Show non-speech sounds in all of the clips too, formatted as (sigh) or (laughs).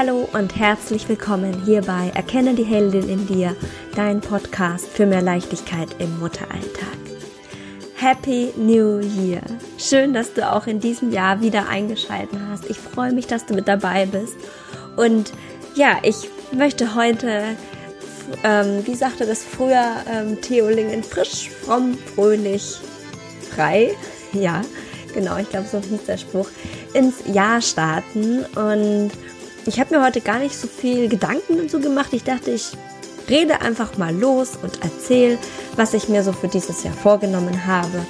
Hallo und herzlich willkommen hier bei Erkenne die Heldin in dir, dein Podcast für mehr Leichtigkeit im Mutteralltag. Happy New Year! Schön, dass du auch in diesem Jahr wieder eingeschaltet hast. Ich freue mich, dass du mit dabei bist. Und ja, ich möchte heute, ähm, wie sagte das früher, ähm, Theolingen, frisch, fromm, fröhlich, frei. Ja, genau, ich glaube, so hieß der Spruch, ins Jahr starten. Und ich habe mir heute gar nicht so viel Gedanken dazu gemacht. Ich dachte, ich rede einfach mal los und erzähle, was ich mir so für dieses Jahr vorgenommen habe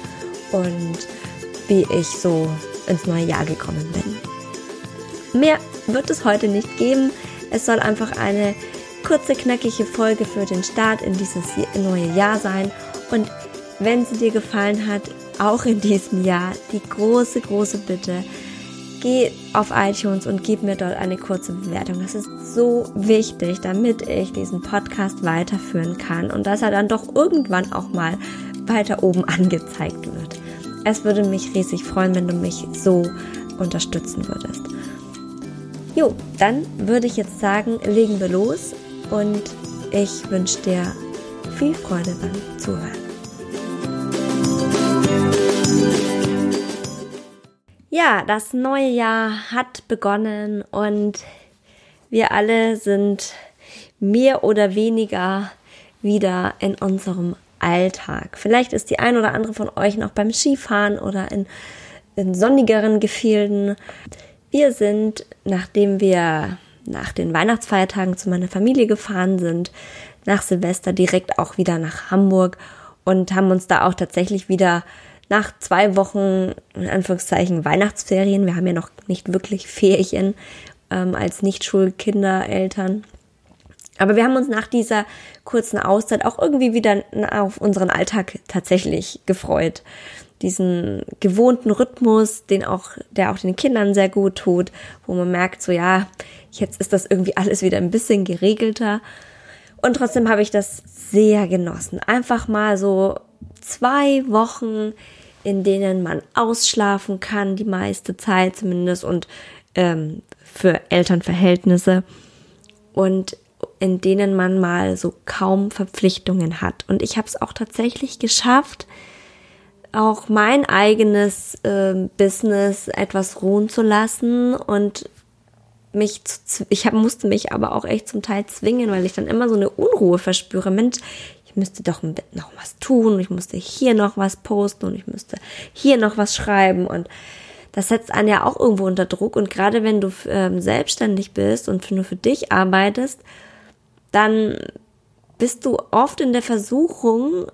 und wie ich so ins neue Jahr gekommen bin. Mehr wird es heute nicht geben. Es soll einfach eine kurze, knackige Folge für den Start in dieses neue Jahr sein. Und wenn sie dir gefallen hat, auch in diesem Jahr, die große, große Bitte, geh auf iTunes und gib mir dort eine kurze Bewertung. Das ist so wichtig, damit ich diesen Podcast weiterführen kann und dass er dann doch irgendwann auch mal weiter oben (laughs) angezeigt wird. Es würde mich riesig freuen, wenn du mich so unterstützen würdest. Jo, dann würde ich jetzt sagen, legen wir los und ich wünsche dir viel Freude beim Zuhören. Ja, das neue Jahr hat begonnen und wir alle sind mehr oder weniger wieder in unserem Alltag. Vielleicht ist die ein oder andere von euch noch beim Skifahren oder in, in sonnigeren Gefilden. Wir sind, nachdem wir nach den Weihnachtsfeiertagen zu meiner Familie gefahren sind, nach Silvester direkt auch wieder nach Hamburg und haben uns da auch tatsächlich wieder nach zwei Wochen, in Anführungszeichen, Weihnachtsferien, wir haben ja noch nicht wirklich Ferien ähm, als Nicht-Schulkinder, Eltern. Aber wir haben uns nach dieser kurzen Auszeit auch irgendwie wieder auf unseren Alltag tatsächlich gefreut. Diesen gewohnten Rhythmus, den auch, der auch den Kindern sehr gut tut, wo man merkt, so ja, jetzt ist das irgendwie alles wieder ein bisschen geregelter. Und trotzdem habe ich das sehr genossen. Einfach mal so zwei Wochen in denen man ausschlafen kann, die meiste Zeit zumindest und ähm, für Elternverhältnisse und in denen man mal so kaum Verpflichtungen hat. Und ich habe es auch tatsächlich geschafft, auch mein eigenes äh, Business etwas ruhen zu lassen und mich zu, ich hab, musste mich aber auch echt zum Teil zwingen, weil ich dann immer so eine Unruhe verspüre. Mensch, ich müsste doch noch was tun, ich musste hier noch was posten und ich müsste hier noch was schreiben und das setzt einen ja auch irgendwo unter Druck und gerade wenn du ähm, selbstständig bist und nur für dich arbeitest, dann bist du oft in der Versuchung,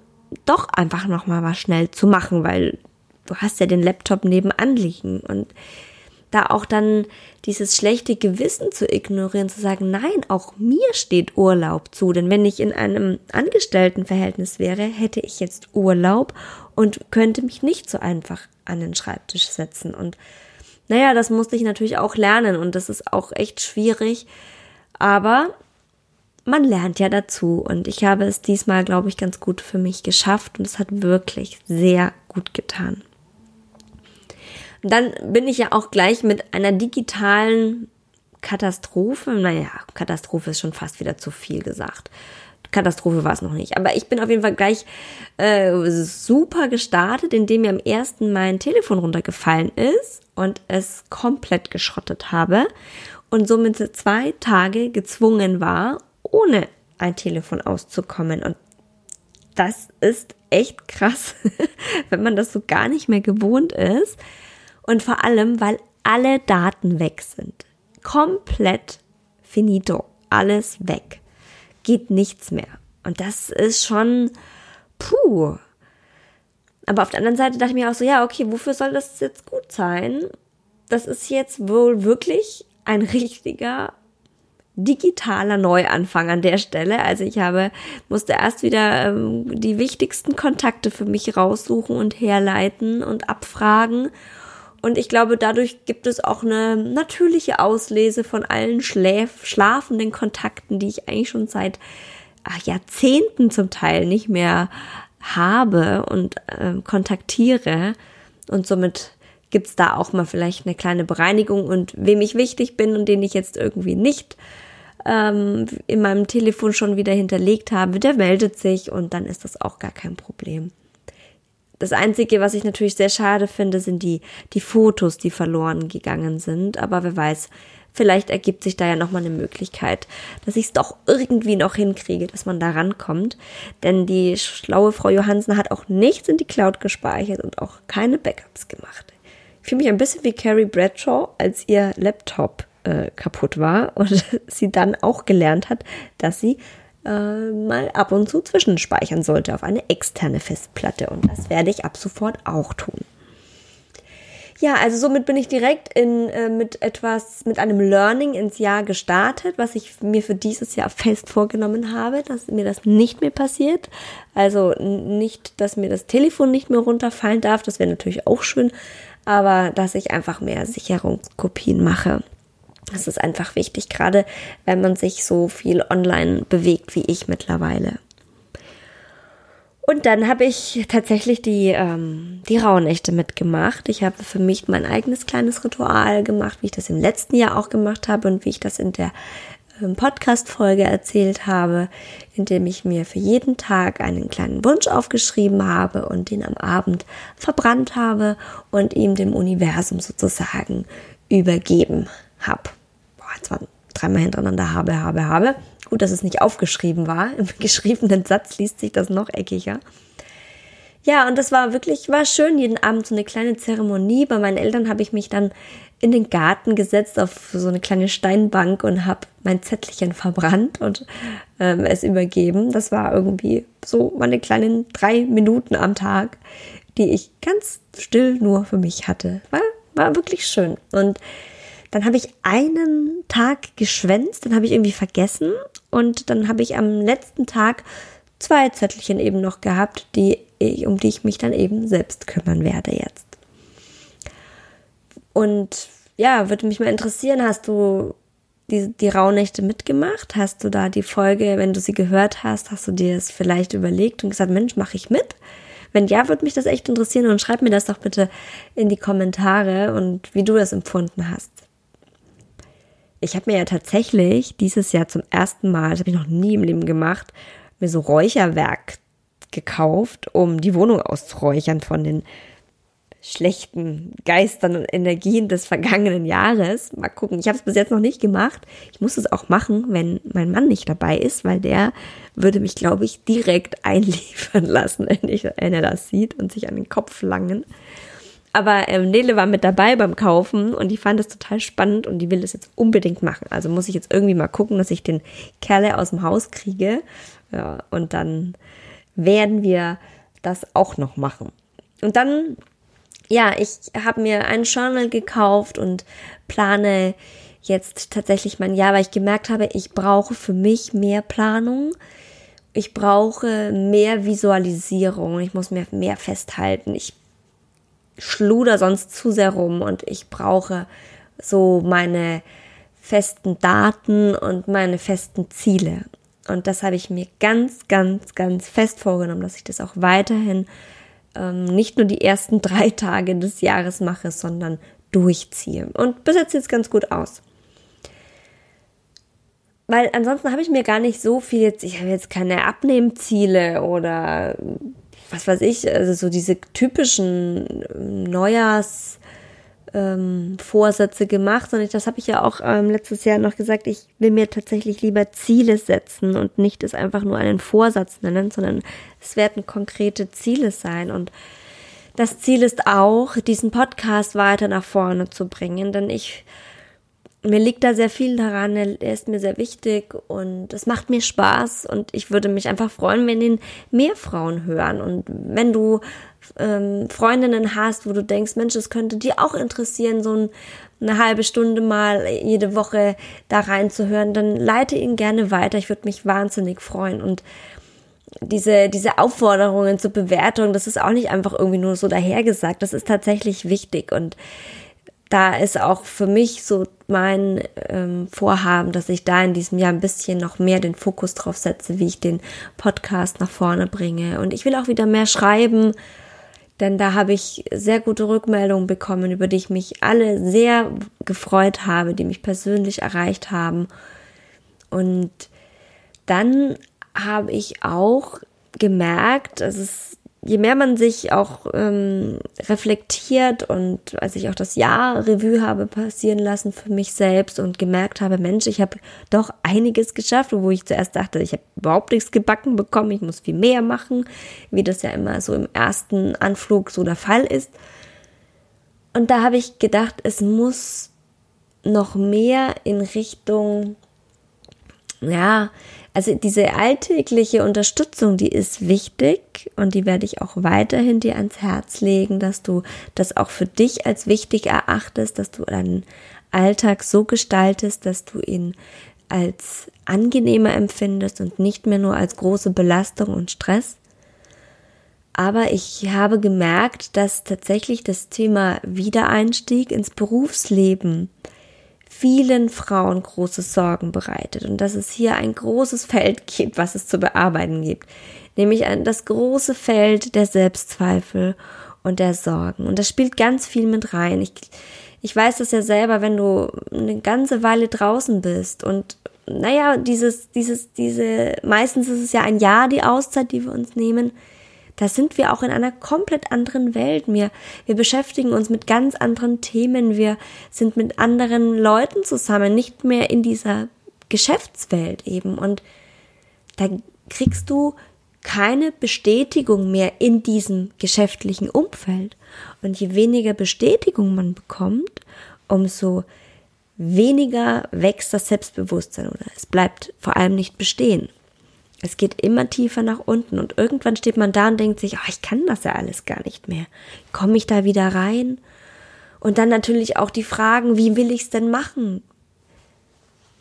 doch einfach noch mal was schnell zu machen, weil du hast ja den Laptop nebenan liegen und da auch dann dieses schlechte Gewissen zu ignorieren, zu sagen, nein, auch mir steht Urlaub zu. Denn wenn ich in einem Angestelltenverhältnis wäre, hätte ich jetzt Urlaub und könnte mich nicht so einfach an den Schreibtisch setzen. Und naja, das musste ich natürlich auch lernen und das ist auch echt schwierig. Aber man lernt ja dazu und ich habe es diesmal, glaube ich, ganz gut für mich geschafft und es hat wirklich sehr gut getan dann bin ich ja auch gleich mit einer digitalen Katastrophe. Naja, Katastrophe ist schon fast wieder zu viel gesagt. Katastrophe war es noch nicht. Aber ich bin auf jeden Fall gleich äh, super gestartet, indem mir am ersten mein Telefon runtergefallen ist und es komplett geschrottet habe und somit zwei Tage gezwungen war, ohne ein Telefon auszukommen. Und das ist echt krass, (laughs) wenn man das so gar nicht mehr gewohnt ist. Und vor allem, weil alle Daten weg sind. Komplett finito. Alles weg. Geht nichts mehr. Und das ist schon, puh. Aber auf der anderen Seite dachte ich mir auch so, ja, okay, wofür soll das jetzt gut sein? Das ist jetzt wohl wirklich ein richtiger digitaler Neuanfang an der Stelle. Also ich habe, musste erst wieder ähm, die wichtigsten Kontakte für mich raussuchen und herleiten und abfragen und ich glaube, dadurch gibt es auch eine natürliche Auslese von allen Schläf schlafenden Kontakten, die ich eigentlich schon seit ach, Jahrzehnten zum Teil nicht mehr habe und äh, kontaktiere. Und somit gibt's da auch mal vielleicht eine kleine Bereinigung und wem ich wichtig bin und den ich jetzt irgendwie nicht ähm, in meinem Telefon schon wieder hinterlegt habe, der meldet sich und dann ist das auch gar kein Problem. Das Einzige, was ich natürlich sehr schade finde, sind die, die Fotos, die verloren gegangen sind. Aber wer weiß, vielleicht ergibt sich da ja nochmal eine Möglichkeit, dass ich es doch irgendwie noch hinkriege, dass man da rankommt. Denn die schlaue Frau Johansen hat auch nichts in die Cloud gespeichert und auch keine Backups gemacht. Ich fühle mich ein bisschen wie Carrie Bradshaw, als ihr Laptop äh, kaputt war und (laughs) sie dann auch gelernt hat, dass sie äh, mal ab und zu zwischenspeichern sollte auf eine externe Festplatte. Und das werde ich ab sofort auch tun. Ja, also somit bin ich direkt in, äh, mit etwas, mit einem Learning ins Jahr gestartet, was ich mir für dieses Jahr fest vorgenommen habe, dass mir das nicht mehr passiert. Also nicht, dass mir das Telefon nicht mehr runterfallen darf, das wäre natürlich auch schön, aber dass ich einfach mehr Sicherungskopien mache. Das ist einfach wichtig, gerade wenn man sich so viel online bewegt wie ich mittlerweile. Und dann habe ich tatsächlich die, ähm, die Rauhnächte mitgemacht. Ich habe für mich mein eigenes kleines Ritual gemacht, wie ich das im letzten Jahr auch gemacht habe und wie ich das in der ähm, Podcast-Folge erzählt habe, indem ich mir für jeden Tag einen kleinen Wunsch aufgeschrieben habe und den am Abend verbrannt habe und ihm dem Universum sozusagen übergeben habe zwar dreimal hintereinander habe, habe, habe. Gut, dass es nicht aufgeschrieben war. (laughs) Im geschriebenen Satz liest sich das noch eckiger. Ja, und das war wirklich, war schön, jeden Abend so eine kleine Zeremonie. Bei meinen Eltern habe ich mich dann in den Garten gesetzt auf so eine kleine Steinbank und habe mein Zettelchen verbrannt und ähm, es übergeben. Das war irgendwie so meine kleinen drei Minuten am Tag, die ich ganz still nur für mich hatte. War, war wirklich schön. Und dann habe ich einen Tag geschwänzt, dann habe ich irgendwie vergessen und dann habe ich am letzten Tag zwei Zettelchen eben noch gehabt, die um die ich mich dann eben selbst kümmern werde jetzt. Und ja, würde mich mal interessieren, hast du die, die Rauhnächte mitgemacht? Hast du da die Folge, wenn du sie gehört hast, hast du dir das vielleicht überlegt und gesagt, Mensch, mache ich mit? Wenn ja, würde mich das echt interessieren und schreib mir das doch bitte in die Kommentare und wie du das empfunden hast ich habe mir ja tatsächlich dieses Jahr zum ersten Mal, das habe ich noch nie im Leben gemacht, mir so Räucherwerk gekauft, um die Wohnung auszuräuchern von den schlechten Geistern und Energien des vergangenen Jahres. Mal gucken, ich habe es bis jetzt noch nicht gemacht. Ich muss es auch machen, wenn mein Mann nicht dabei ist, weil der würde mich, glaube ich, direkt (laughs) einliefern lassen, wenn, ich, wenn er das sieht und sich an den Kopf langen. Aber ähm, Nele war mit dabei beim Kaufen und die fand es total spannend und die will das jetzt unbedingt machen. Also muss ich jetzt irgendwie mal gucken, dass ich den Kerle aus dem Haus kriege. Ja, und dann werden wir das auch noch machen. Und dann, ja, ich habe mir ein Journal gekauft und plane jetzt tatsächlich mein Jahr, weil ich gemerkt habe, ich brauche für mich mehr Planung. Ich brauche mehr Visualisierung. Ich muss mir mehr festhalten. Ich schluder sonst zu sehr rum und ich brauche so meine festen Daten und meine festen Ziele. Und das habe ich mir ganz, ganz, ganz fest vorgenommen, dass ich das auch weiterhin ähm, nicht nur die ersten (laughs) drei Tage des Jahres mache, sondern durchziehe. Und bis jetzt sieht es ganz gut aus. Weil ansonsten habe ich mir gar nicht so viel jetzt, ich habe jetzt keine Abnehmziele oder was weiß ich, also so diese typischen ähm, Neujahrs ähm, Vorsätze gemacht, sondern das habe ich ja auch ähm, letztes Jahr noch gesagt, ich will mir tatsächlich lieber Ziele setzen und nicht es einfach nur einen Vorsatz nennen, sondern es werden konkrete Ziele sein. Und das Ziel ist auch, diesen Podcast weiter nach vorne zu bringen, denn ich mir liegt da sehr viel daran, er ist mir sehr wichtig und es macht mir Spaß und ich würde mich einfach freuen, wenn ihn mehr Frauen hören. Und wenn du ähm, Freundinnen hast, wo du denkst, Mensch, es könnte dir auch interessieren, so ein, eine halbe Stunde mal jede Woche da reinzuhören, dann leite ihn gerne weiter. Ich würde mich wahnsinnig freuen. Und diese, diese Aufforderungen zur Bewertung, das ist auch nicht einfach irgendwie nur so dahergesagt, das ist tatsächlich wichtig. Und da ist auch für mich so mein ähm, Vorhaben, dass ich da in diesem Jahr ein bisschen noch mehr den Fokus drauf setze, wie ich den Podcast nach vorne bringe. Und ich will auch wieder mehr schreiben, Denn da habe ich sehr gute Rückmeldungen bekommen, über die ich mich alle sehr gefreut habe, die mich persönlich erreicht haben. Und dann habe ich auch gemerkt, dass es je mehr man sich auch ähm, reflektiert und als ich auch das Jahr Revue habe passieren lassen für mich selbst und gemerkt habe, Mensch, ich habe doch einiges geschafft, wo ich zuerst dachte, ich habe überhaupt nichts gebacken bekommen, ich muss viel mehr machen, wie das ja immer so im ersten Anflug so der Fall ist. Und da habe ich gedacht, es muss noch mehr in Richtung, ja, also diese alltägliche Unterstützung, die ist wichtig und die werde ich auch weiterhin dir ans Herz legen, dass du das auch für dich als wichtig erachtest, dass du deinen Alltag so gestaltest, dass du ihn als angenehmer empfindest und nicht mehr nur als große Belastung und Stress. Aber ich habe gemerkt, dass tatsächlich das Thema Wiedereinstieg ins Berufsleben vielen Frauen große Sorgen bereitet und dass es hier ein großes Feld gibt, was es zu bearbeiten gibt, nämlich das große Feld der Selbstzweifel und der Sorgen. Und das spielt ganz viel mit rein. Ich, ich weiß das ja selber, wenn du eine ganze Weile draußen bist und naja, dieses, dieses, diese, meistens ist es ja ein Jahr die Auszeit, die wir uns nehmen da sind wir auch in einer komplett anderen Welt. Wir, wir beschäftigen uns mit ganz anderen Themen. Wir sind mit anderen Leuten zusammen, nicht mehr in dieser Geschäftswelt eben. Und da kriegst du keine Bestätigung mehr in diesem geschäftlichen Umfeld. Und je weniger Bestätigung man bekommt, umso weniger wächst das Selbstbewusstsein oder es bleibt vor allem nicht bestehen. Es geht immer tiefer nach unten und irgendwann steht man da und denkt sich, oh, ich kann das ja alles gar nicht mehr. Komme ich da wieder rein? Und dann natürlich auch die Fragen, wie will ich es denn machen?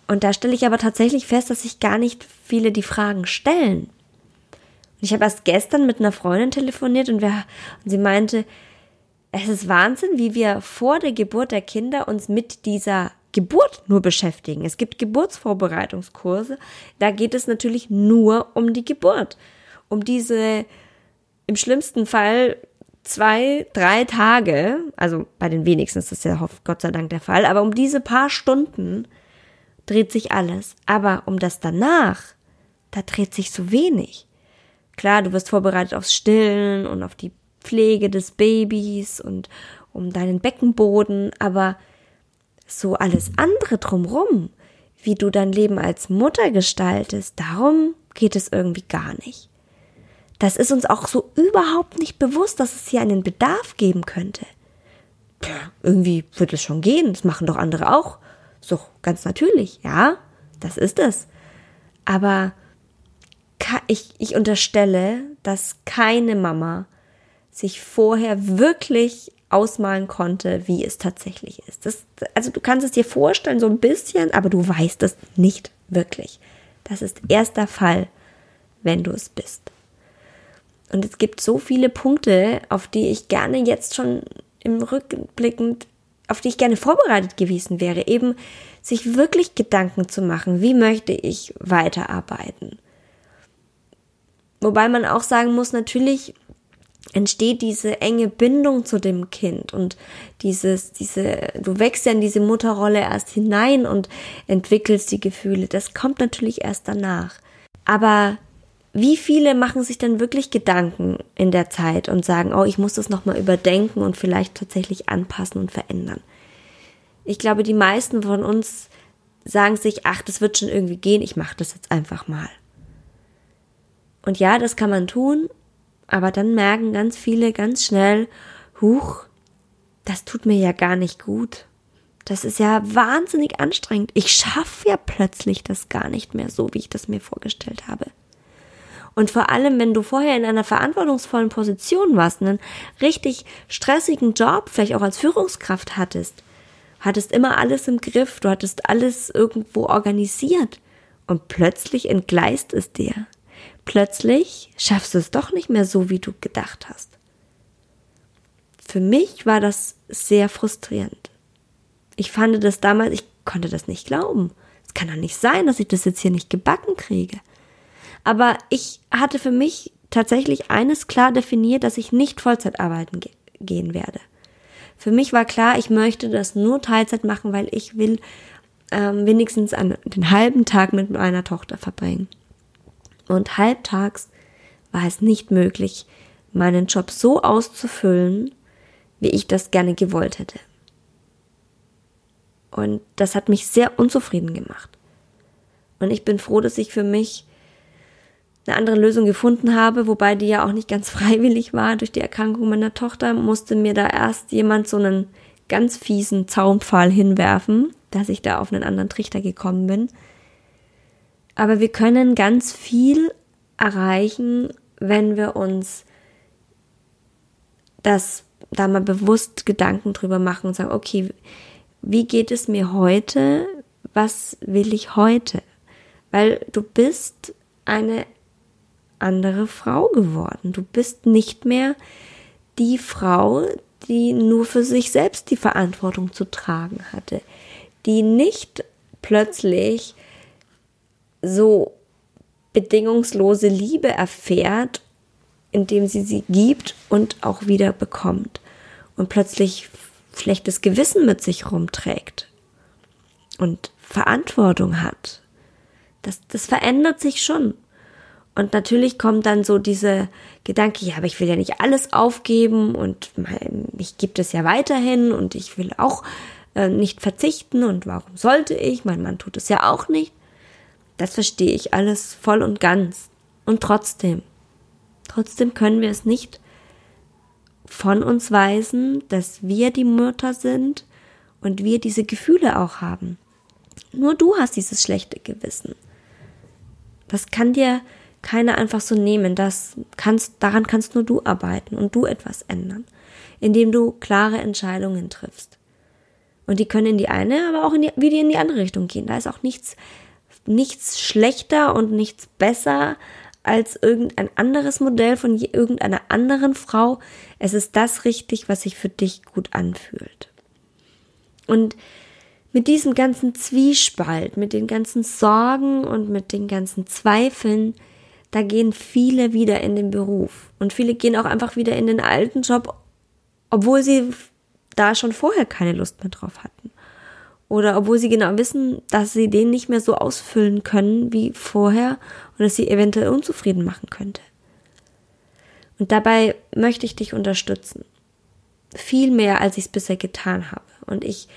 Und da stelle ich aber tatsächlich fest, dass sich gar nicht viele die Fragen stellen. Und ich habe erst gestern mit einer Freundin telefoniert und, wir, und sie meinte, es ist Wahnsinn, wie wir vor der Geburt der Kinder uns mit dieser Geburt nur beschäftigen. Es gibt Geburtsvorbereitungskurse, da geht es natürlich nur um die Geburt, um diese im schlimmsten Fall zwei, drei Tage, also bei den wenigsten ist das ja Gott sei Dank der Fall, aber um diese paar Stunden dreht sich alles. Aber um das danach, da dreht sich so wenig. Klar, du wirst vorbereitet aufs Stillen und auf die Pflege des Babys und um deinen Beckenboden, aber so alles andere drumrum, wie du dein Leben als Mutter gestaltest, darum geht es irgendwie gar nicht. Das ist uns auch so überhaupt nicht bewusst, dass es hier einen Bedarf geben könnte. Ja, irgendwie wird es schon gehen, das machen doch andere auch. So ganz natürlich, ja, das ist es. Aber ich, ich unterstelle, dass keine Mama sich vorher wirklich ausmalen konnte, wie es tatsächlich ist. Das, also du kannst es dir vorstellen, so ein bisschen, aber du weißt es nicht wirklich. Das ist erst der Fall, wenn du es bist. Und es gibt so viele Punkte, auf die ich gerne jetzt schon im Rückblickend, auf die ich gerne vorbereitet gewesen wäre, eben sich wirklich Gedanken zu machen, wie möchte ich weiterarbeiten. Wobei man auch sagen muss, natürlich entsteht diese enge Bindung zu dem Kind und dieses, diese, du wächst ja in diese Mutterrolle erst hinein und entwickelst die Gefühle. Das kommt natürlich erst danach. Aber wie viele machen sich dann wirklich Gedanken in der Zeit und sagen, oh, ich muss das nochmal überdenken und vielleicht tatsächlich anpassen und verändern? Ich glaube, die meisten von uns sagen sich, ach, das wird schon irgendwie gehen, ich mache das jetzt einfach mal. Und ja, das kann man tun, aber dann merken ganz viele ganz schnell, huch, das tut mir ja gar nicht gut. Das ist ja wahnsinnig anstrengend. Ich schaffe ja plötzlich das gar nicht mehr so, wie ich das mir vorgestellt habe. Und vor allem, wenn du vorher in einer verantwortungsvollen Position warst, einen richtig stressigen Job, vielleicht auch als Führungskraft hattest, hattest immer alles im Griff, du hattest alles irgendwo organisiert und plötzlich entgleist es dir. Plötzlich schaffst du es doch nicht mehr so, wie du gedacht hast. Für mich war das sehr frustrierend. Ich fand das damals, ich konnte das nicht glauben. Es kann doch nicht sein, dass ich das jetzt hier nicht gebacken kriege. Aber ich hatte für mich tatsächlich eines klar definiert, dass ich nicht Vollzeit arbeiten ge gehen werde. Für mich war klar, ich möchte das nur Teilzeit machen, weil ich will ähm, wenigstens an, den halben Tag mit meiner Tochter verbringen. Und halbtags war es nicht möglich, meinen Job so auszufüllen, wie ich das gerne gewollt hätte. Und das hat mich sehr unzufrieden gemacht. Und ich bin froh, dass ich für mich eine andere Lösung gefunden habe, wobei die ja auch nicht ganz (laughs) freiwillig war. Durch die Erkrankung meiner Tochter musste mir da erst jemand so einen ganz fiesen Zaunpfahl hinwerfen, dass ich da auf einen anderen Trichter gekommen bin. Aber wir können ganz viel erreichen, wenn wir uns das da mal bewusst Gedanken drüber machen und sagen, okay, wie geht es mir heute? Was will ich heute? Weil du bist eine andere Frau geworden. Du bist nicht mehr die Frau, die nur für sich selbst die Verantwortung zu tragen hatte, die nicht plötzlich so bedingungslose Liebe erfährt, indem sie sie gibt und auch wieder bekommt und plötzlich schlechtes Gewissen mit sich rumträgt und Verantwortung hat. Das, das verändert sich schon. Und natürlich kommt dann so diese Gedanke, ja, aber ich will ja nicht alles aufgeben und mich gibt es ja weiterhin und ich will auch äh, nicht verzichten und warum sollte ich? Mein Mann tut es ja auch nicht. Das verstehe ich alles voll und ganz. Und trotzdem, trotzdem können wir es nicht von uns weisen, dass wir die Mutter sind und wir diese Gefühle auch haben. Nur du hast dieses schlechte Gewissen. Das kann dir keiner einfach so nehmen. Das kannst, daran kannst nur du arbeiten und du etwas ändern, indem du klare Entscheidungen triffst. Und die können in die eine, aber auch in die, wieder in die andere Richtung gehen. Da ist auch nichts, nichts schlechter und nichts besser als irgendein anderes Modell von irgendeiner anderen Frau. Es ist das richtig, was sich für dich gut anfühlt. Und mit diesem ganzen Zwiespalt, mit den ganzen Sorgen und mit den ganzen Zweifeln da gehen viele wieder in den Beruf. Und viele gehen auch einfach wieder in den alten Job, obwohl sie da schon vorher keine Lust mehr drauf hatten. Oder obwohl sie genau wissen, dass sie den nicht mehr so ausfüllen können wie vorher und dass sie eventuell unzufrieden machen könnte. Und dabei möchte ich dich unterstützen. Viel mehr, als ich es bisher getan habe. Und ich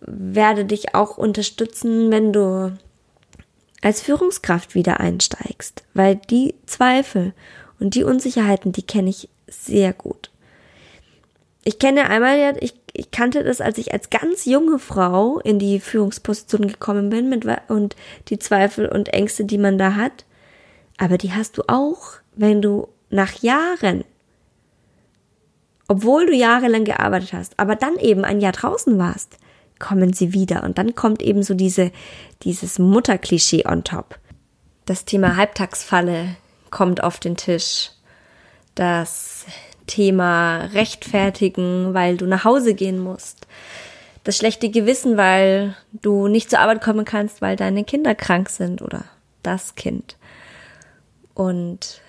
werde dich auch unterstützen, wenn du als Führungskraft wieder einsteigst, weil die Zweifel und die Unsicherheiten, die kenne ich sehr gut. Ich kenne einmal ja, ich, ich kannte das, als ich als ganz junge Frau in die Führungsposition gekommen bin mit, und die Zweifel und Ängste, die man da hat. Aber die hast du auch, wenn du nach Jahren, obwohl du jahrelang gearbeitet hast, aber dann eben ein Jahr draußen warst, kommen sie wieder. Und dann kommt eben so diese, dieses Mutterklischee on top. Das Thema Halbtagsfalle kommt auf den Tisch. Das Thema Rechtfertigen, weil du nach Hause gehen musst. Das schlechte Gewissen, weil du nicht zur Arbeit kommen kannst, weil deine Kinder krank sind oder das Kind. Und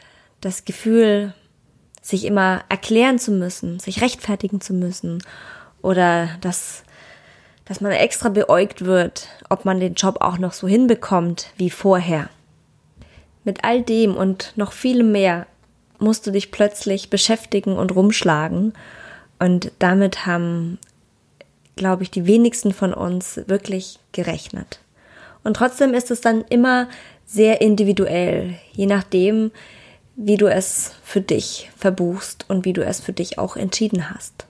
das Gefühl, sich immer erklären zu müssen, sich rechtfertigen zu müssen oder das dass man extra beäugt wird, ob man den Job auch noch so hinbekommt wie vorher. Mit all dem und noch viel mehr musst du dich plötzlich beschäftigen und rumschlagen. Und damit haben, glaube ich, die wenigsten von uns wirklich gerechnet. Und trotzdem ist es dann immer sehr individuell, je nachdem, wie du es für dich verbuchst und wie du es für dich auch entschieden hast.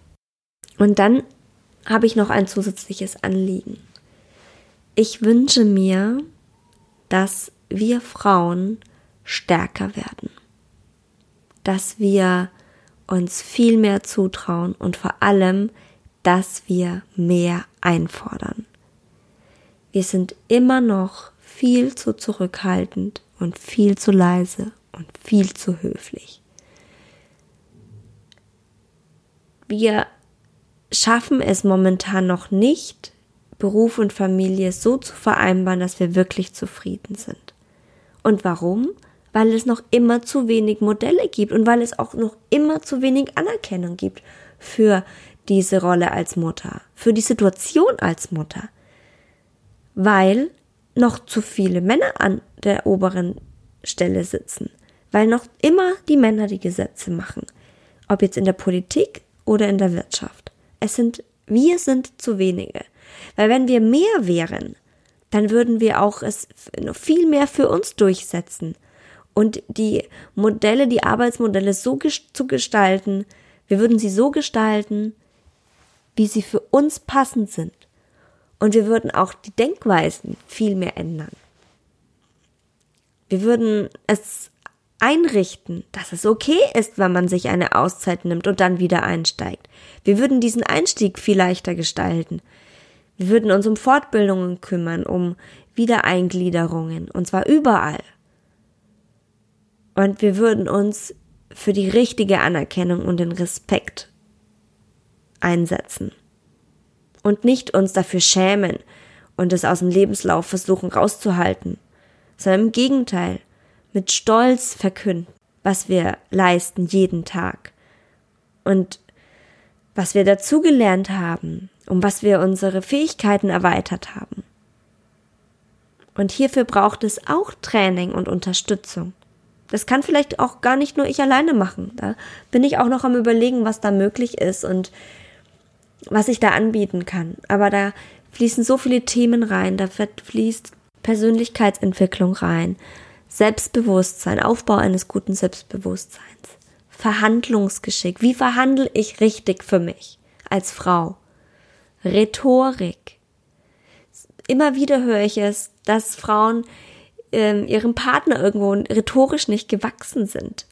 Und dann habe ich noch ein zusätzliches Anliegen. Ich wünsche mir, dass wir Frauen stärker werden, dass wir uns viel mehr zutrauen und vor allem, dass wir mehr einfordern. Wir sind immer noch viel zu zurückhaltend und viel zu leise und viel zu höflich. Wir schaffen es momentan noch nicht, Beruf und Familie so zu vereinbaren, dass wir wirklich zufrieden sind. Und warum? Weil es noch immer zu wenig Modelle gibt und weil es auch noch immer zu wenig Anerkennung gibt für diese Rolle als Mutter, für die Situation als Mutter, weil noch zu viele Männer an der oberen Stelle sitzen, weil noch immer die Männer die Gesetze machen, ob jetzt in der Politik oder in der Wirtschaft. Es sind, wir sind zu wenige. Weil wenn wir mehr wären, dann würden wir auch es viel mehr für uns durchsetzen und die Modelle, die Arbeitsmodelle so zu gestalten, wir würden sie so gestalten, wie sie für uns passend sind. Und wir würden auch die Denkweisen viel mehr ändern. Wir würden es einrichten, dass es okay ist, wenn man sich eine Auszeit nimmt und dann wieder einsteigt. Wir würden diesen Einstieg viel leichter gestalten. Wir würden uns um Fortbildungen kümmern, um Wiedereingliederungen, und zwar überall. Und wir würden uns für die richtige Anerkennung und den Respekt einsetzen. Und nicht uns dafür schämen und es aus dem Lebenslauf versuchen rauszuhalten, sondern im Gegenteil mit Stolz verkünden, was wir leisten jeden Tag und was wir dazugelernt haben, um was wir unsere Fähigkeiten erweitert haben. Und hierfür braucht es auch Training und Unterstützung. Das kann vielleicht auch gar nicht nur ich alleine machen. Da bin ich auch noch am Überlegen, was da möglich ist und was ich da anbieten kann. Aber da fließen so viele Themen rein, da fließt Persönlichkeitsentwicklung rein, Selbstbewusstsein, Aufbau eines guten Selbstbewusstseins, Verhandlungsgeschick. Wie verhandle ich richtig für mich als Frau? Rhetorik. Immer wieder höre ich es, dass Frauen ähm, ihrem Partner irgendwo rhetorisch nicht gewachsen sind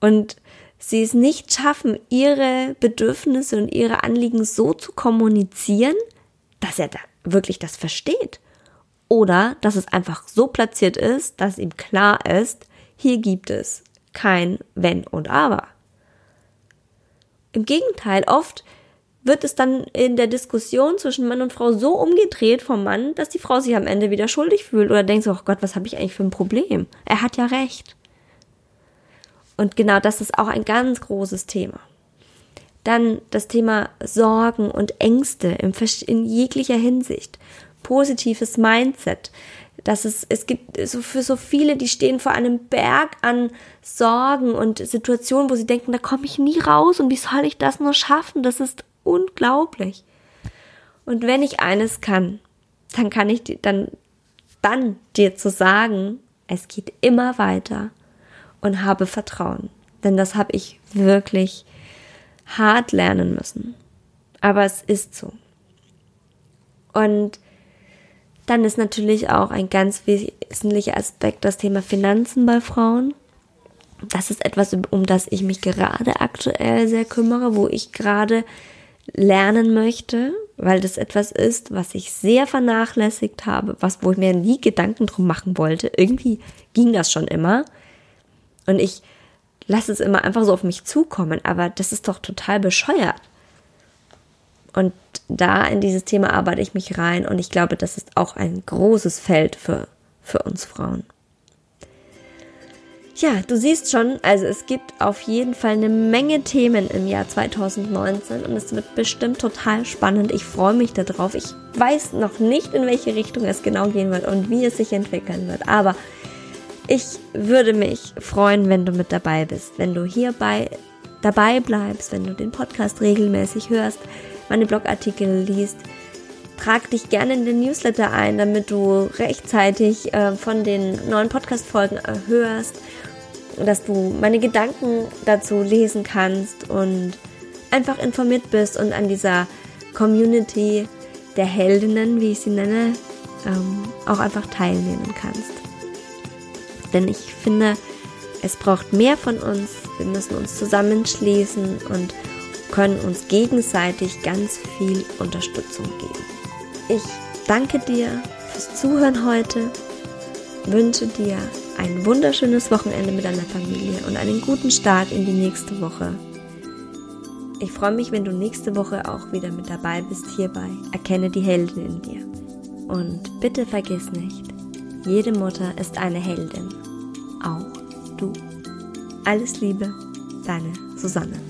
und sie es nicht schaffen, ihre Bedürfnisse und ihre Anliegen so zu kommunizieren, dass er da wirklich das versteht. Oder dass es einfach so platziert ist, dass ihm klar ist, hier gibt es kein Wenn und Aber. Im Gegenteil, oft wird es dann in der Diskussion zwischen Mann und Frau so umgedreht vom Mann, dass die Frau sich am Ende wieder schuldig fühlt oder denkt so, oh Gott, was habe ich eigentlich für ein Problem? Er hat ja recht. Und genau das ist auch ein ganz großes Thema. Dann das Thema Sorgen und Ängste in, jeglicher Hinsicht. Positives Mindset. Dass es, es gibt so für so viele, die stehen vor einem Berg an Sorgen und Situationen, wo sie denken, da komme ich nie raus und wie soll ich das nur schaffen? Das ist unglaublich. Und wenn ich eines kann, dann kann ich dann, dann dir zu sagen, es geht immer weiter und habe Vertrauen. Denn das habe ich wirklich hart lernen müssen. Aber es ist so. Und dann ist natürlich auch ein ganz wesentlicher Aspekt das Thema Finanzen bei Frauen. Das ist etwas, um das ich mich gerade aktuell sehr kümmere, wo ich gerade lernen möchte, weil das etwas ist, was ich sehr vernachlässigt habe, was wo ich mir nie Gedanken drum machen wollte. Irgendwie ging das schon immer und ich lasse es immer einfach so auf mich zukommen, aber das ist doch total bescheuert. Und da in dieses Thema arbeite ich mich rein und ich glaube, das ist auch ein großes Feld für, für uns Frauen. Ja, du siehst schon, also es gibt auf jeden Fall eine Menge Themen im Jahr 2019 und es wird bestimmt total spannend. Ich freue mich darauf. Ich weiß noch nicht, in welche Richtung es genau gehen wird und wie es sich entwickeln wird. Aber ich würde mich freuen, wenn du mit dabei bist, wenn du hierbei dabei bleibst, wenn du den Podcast regelmäßig hörst, meine Blogartikel liest. Trag dich gerne in den Newsletter ein, damit du rechtzeitig äh, von den neuen Podcast-Folgen äh, hörst dass du meine Gedanken dazu lesen kannst und einfach informiert bist und an dieser Community der Heldinnen, wie ich sie nenne, ähm, auch einfach teilnehmen kannst. Denn ich finde, es braucht mehr von uns. Wir müssen uns zusammenschließen und können uns gegenseitig ganz viel Unterstützung geben. Ich danke dir fürs Zuhören heute, wünsche dir ein wunderschönes Wochenende mit deiner Familie und einen guten Start in die nächste Woche. Ich freue mich, wenn du nächste Woche auch wieder mit dabei bist hierbei. Erkenne die Heldin in dir. Und bitte vergiss nicht, jede Mutter ist eine Heldin. Auch du. Alles Liebe, deine Susanne.